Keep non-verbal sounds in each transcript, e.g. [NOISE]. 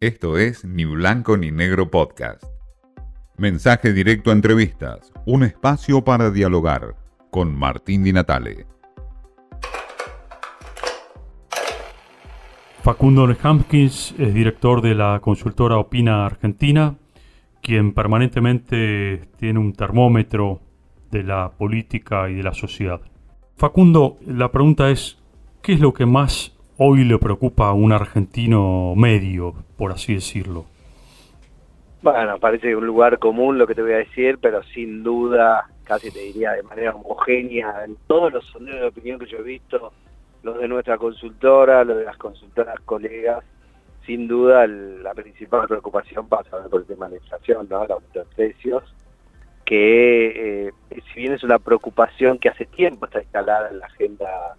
Esto es Ni Blanco ni Negro Podcast. Mensaje directo a entrevistas, un espacio para dialogar con Martín Di Natale. Facundo Hampkins es director de la consultora Opina Argentina, quien permanentemente tiene un termómetro de la política y de la sociedad. Facundo, la pregunta es, ¿qué es lo que más hoy le preocupa a un argentino medio, por así decirlo? Bueno, parece un lugar común lo que te voy a decir, pero sin duda, casi te diría de manera homogénea, en todos los sondeos de opinión que yo he visto, los de nuestra consultora, los de las consultoras colegas, sin duda la principal preocupación pasa por el tema de la inflación, ¿no? el aumento de precios, que eh, si bien es una preocupación que hace tiempo está instalada en la agenda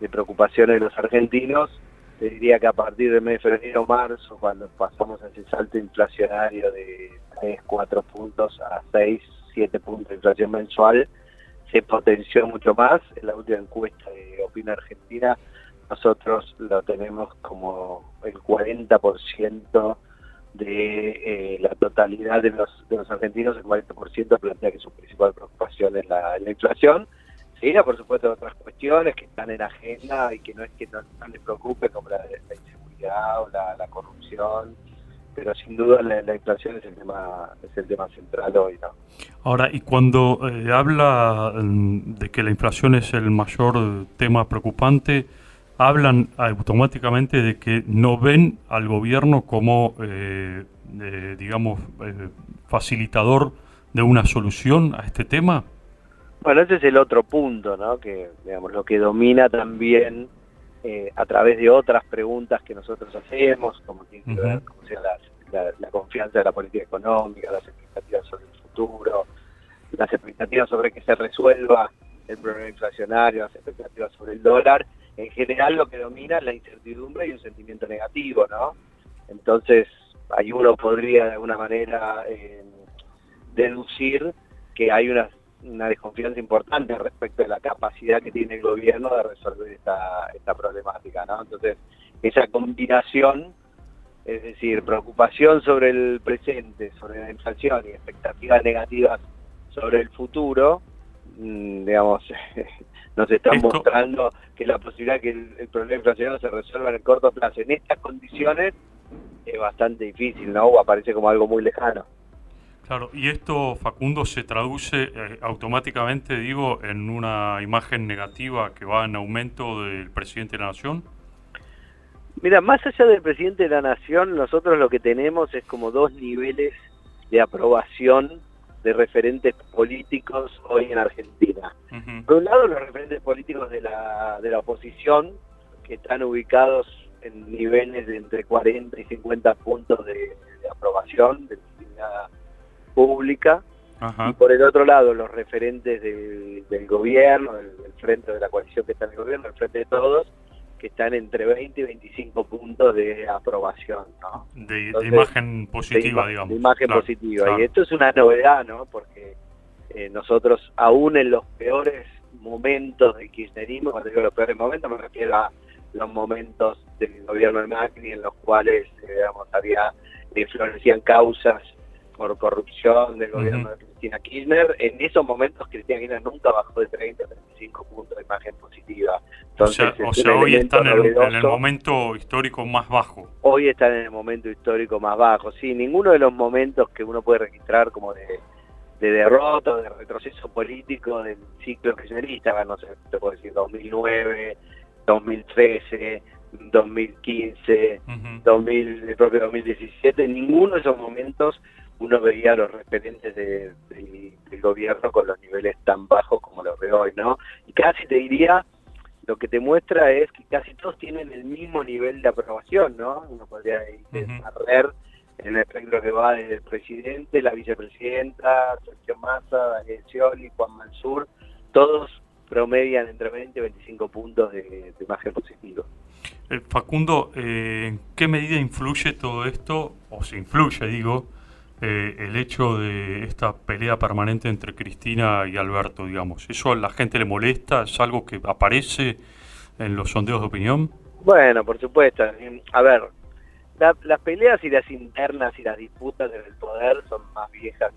de preocupaciones de los argentinos, te diría que a partir del mes de febrero o marzo, cuando pasamos ese salto inflacionario de 3, 4 puntos a 6, 7 puntos de inflación mensual, se potenció mucho más. En la última encuesta de Opina Argentina, nosotros lo tenemos como el 40% de eh, la totalidad de los, de los argentinos, el 40% plantea que su principal preocupación es la inflación Sí, por supuesto, otras cuestiones que están en agenda y que no es que no, les preocupe, como la, inseguridad o la, corrupción, pero sin duda la, inflación es el tema es el tema central hoy. ¿no? Ahora, y cuando eh, habla mm, de que la inflación es el mayor tema preocupante, hablan automáticamente de que no ven al gobierno como, eh, digamos, eh, facilitador de una solución a este tema. Bueno, ese es el otro punto, ¿no? Que, digamos, lo que domina también eh, a través de otras preguntas que nosotros hacemos, como tiene que ver sea la, confianza de la política económica, las expectativas sobre el futuro, las expectativas sobre que se resuelva el problema inflacionario, las expectativas sobre el dólar, en general lo que domina es la incertidumbre y un sentimiento negativo, ¿no? Entonces, ahí uno podría de alguna manera eh, deducir que hay unas una desconfianza importante respecto de la capacidad que tiene el gobierno de resolver esta, esta problemática, ¿no? Entonces, esa combinación, es decir, preocupación sobre el presente, sobre la inflación y expectativas negativas sobre el futuro, mm, digamos, [LAUGHS] nos están mostrando que la posibilidad que el, problema inflacionario se resuelva en el corto plazo en estas condiciones es bastante difícil, ¿no? O aparece como algo muy lejano. Claro, y esto, Facundo, se traduce eh, automáticamente, digo, en una imagen negativa que va en aumento del presidente de la Nación. Mira, más allá del presidente de la Nación, nosotros lo que tenemos es como dos niveles de aprobación de referentes políticos hoy en Argentina. Por un lado, los referentes políticos de la, de la oposición, que están ubicados en niveles de entre 40 y 50 puntos de, aprobación, de pública, y por el otro lado los referentes del, gobierno, del, frente de la coalición que está en el gobierno, el frente de todos, que están entre 20 y 25 puntos de aprobación. ¿no? De, imagen positiva, digamos. De imagen positiva. Y esto es una novedad, ¿no? Porque eh, nosotros, aún en los peores momentos del kirchnerismo, cuando digo los peores momentos, me refiero a los momentos del gobierno de Macri en los cuales, eh, digamos, había, eh, florecían causas por corrupción del gobierno de Cristina Kirchner. En esos momentos Cristina Kirchner nunca bajó de 30 a 35 puntos de imagen positiva. Entonces, o sea, hoy están en, el momento histórico más bajo. Hoy están en el momento histórico más bajo. Sí, ninguno de los momentos que uno puede registrar como de, de derrota, de retroceso político del ciclo kirchnerista, no sé, te puedo decir 2009, 2013 2015, 2000, el propio 2017, ninguno de esos momentos uno veía los referentes del gobierno con los niveles tan bajos como los veo hoy, ¿no? Y casi te diría, lo que te muestra es que casi todos tienen el mismo nivel de aprobación, ¿no? Uno podría ver en el espectro que va desde el presidente, la vicepresidenta, Sergio Massa, Daniel Scioli, Juan Mansur, todos promedian entre 20 y 25 puntos de, de imagen positivo. Eh, Facundo, eh, ¿en qué medida influye todo esto, o se influye, digo, eh, el hecho de esta pelea permanente entre Cristina y Alberto, digamos? ¿Eso a la gente le molesta? ¿Es algo que aparece en los sondeos de opinión? Bueno, por supuesto. A ver, las peleas y las internas y las disputas en el poder son más viejas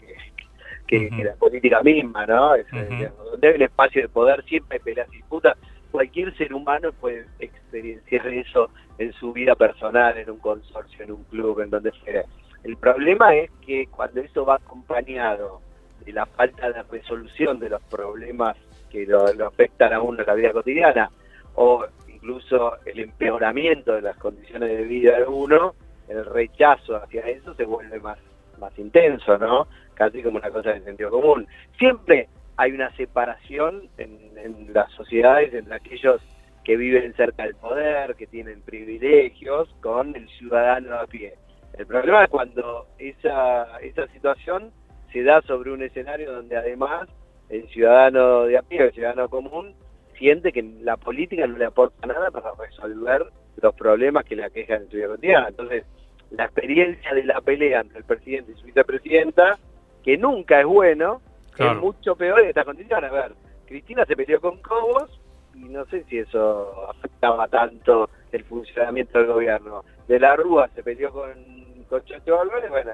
que, que, la política misma, ¿no? Es, donde hay un espacio de poder siempre hay peleas y disputas. Cualquier ser humano puede experienciar eso en su vida personal, en un consorcio, en un club, en donde sea. El problema es que cuando eso va acompañado de la falta de resolución de los problemas que lo, afectan a uno en la vida cotidiana, o incluso el empeoramiento de las condiciones de vida de uno, el rechazo hacia eso se vuelve más, más intenso, ¿no? Casi como una cosa de sentido común. Siempre hay una separación en, las sociedades entre aquellos que viven cerca del poder, que tienen privilegios, con el ciudadano a pie. El problema es cuando esa, esa situación se da sobre un escenario donde además el ciudadano de a pie, el ciudadano común, siente que la política no le aporta nada para resolver los problemas que le aquejan en su vida cotidiana. Entonces, la experiencia de la pelea entre el presidente y su vicepresidenta, que nunca es bueno, es mucho peor en estas condiciones. A ver, Cristina se peleó con Cobos y no sé si eso afectaba tanto el funcionamiento del gobierno. De la Rúa se peleó con, con Chacho Álvarez, bueno,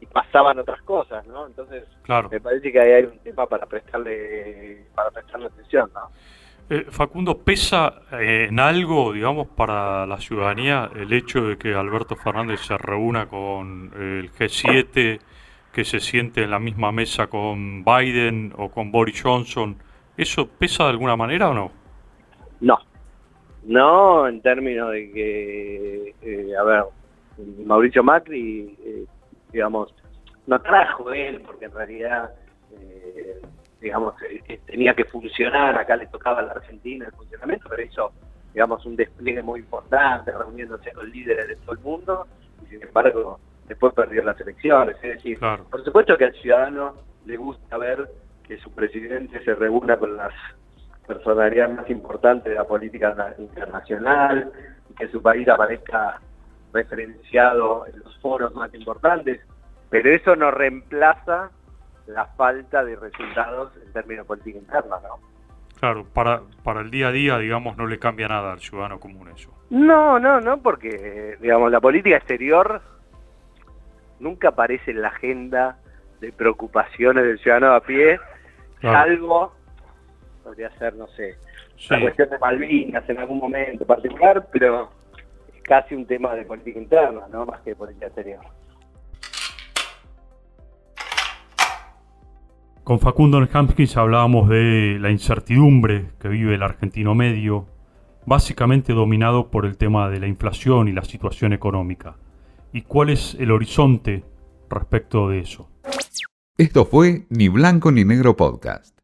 y, pasaban otras cosas, ¿no? Entonces, me parece que ahí hay un tema para prestarle, para prestarle atención, ¿no? Eh, Facundo, ¿pesa eh, en algo, digamos, para la ciudadanía el hecho de que Alberto Fernández se reúna con el G7, que se siente en la misma mesa con Biden o con Boris Johnson? ¿Eso pesa de alguna manera o no? No, no en términos de que, eh, a ver, Mauricio Macri, digamos, no trajo él, porque en realidad digamos, eh, tenía que funcionar, acá le tocaba a la Argentina el funcionamiento, pero hizo, digamos, un despliegue muy importante, reuniéndose con líderes de todo el mundo, y sin embargo, después perdió las elecciones. Es decir, por supuesto que al ciudadano le gusta ver que su presidente se reúna con las personalidades más importantes de la política internacional, que su país aparezca referenciado en los foros más importantes, pero eso no reemplaza la falta de resultados en términos de política interna, ¿no? Claro, para, para el día a día, digamos, no le cambia nada al ciudadano común eso. No, no, no, porque, digamos, la política exterior nunca aparece en la agenda de preocupaciones del ciudadano a pie, salvo, podría ser, no sé, la cuestión de Malvinas en algún momento particular, pero casi un tema de política interna, ¿no? Más que de política exterior. Con Facundo Hampkins hablábamos de la incertidumbre que vive el argentino medio, básicamente dominado por el tema de la inflación y la situación económica. ¿Y cuál es el horizonte respecto de eso? Esto fue Ni Blanco ni Negro Podcast.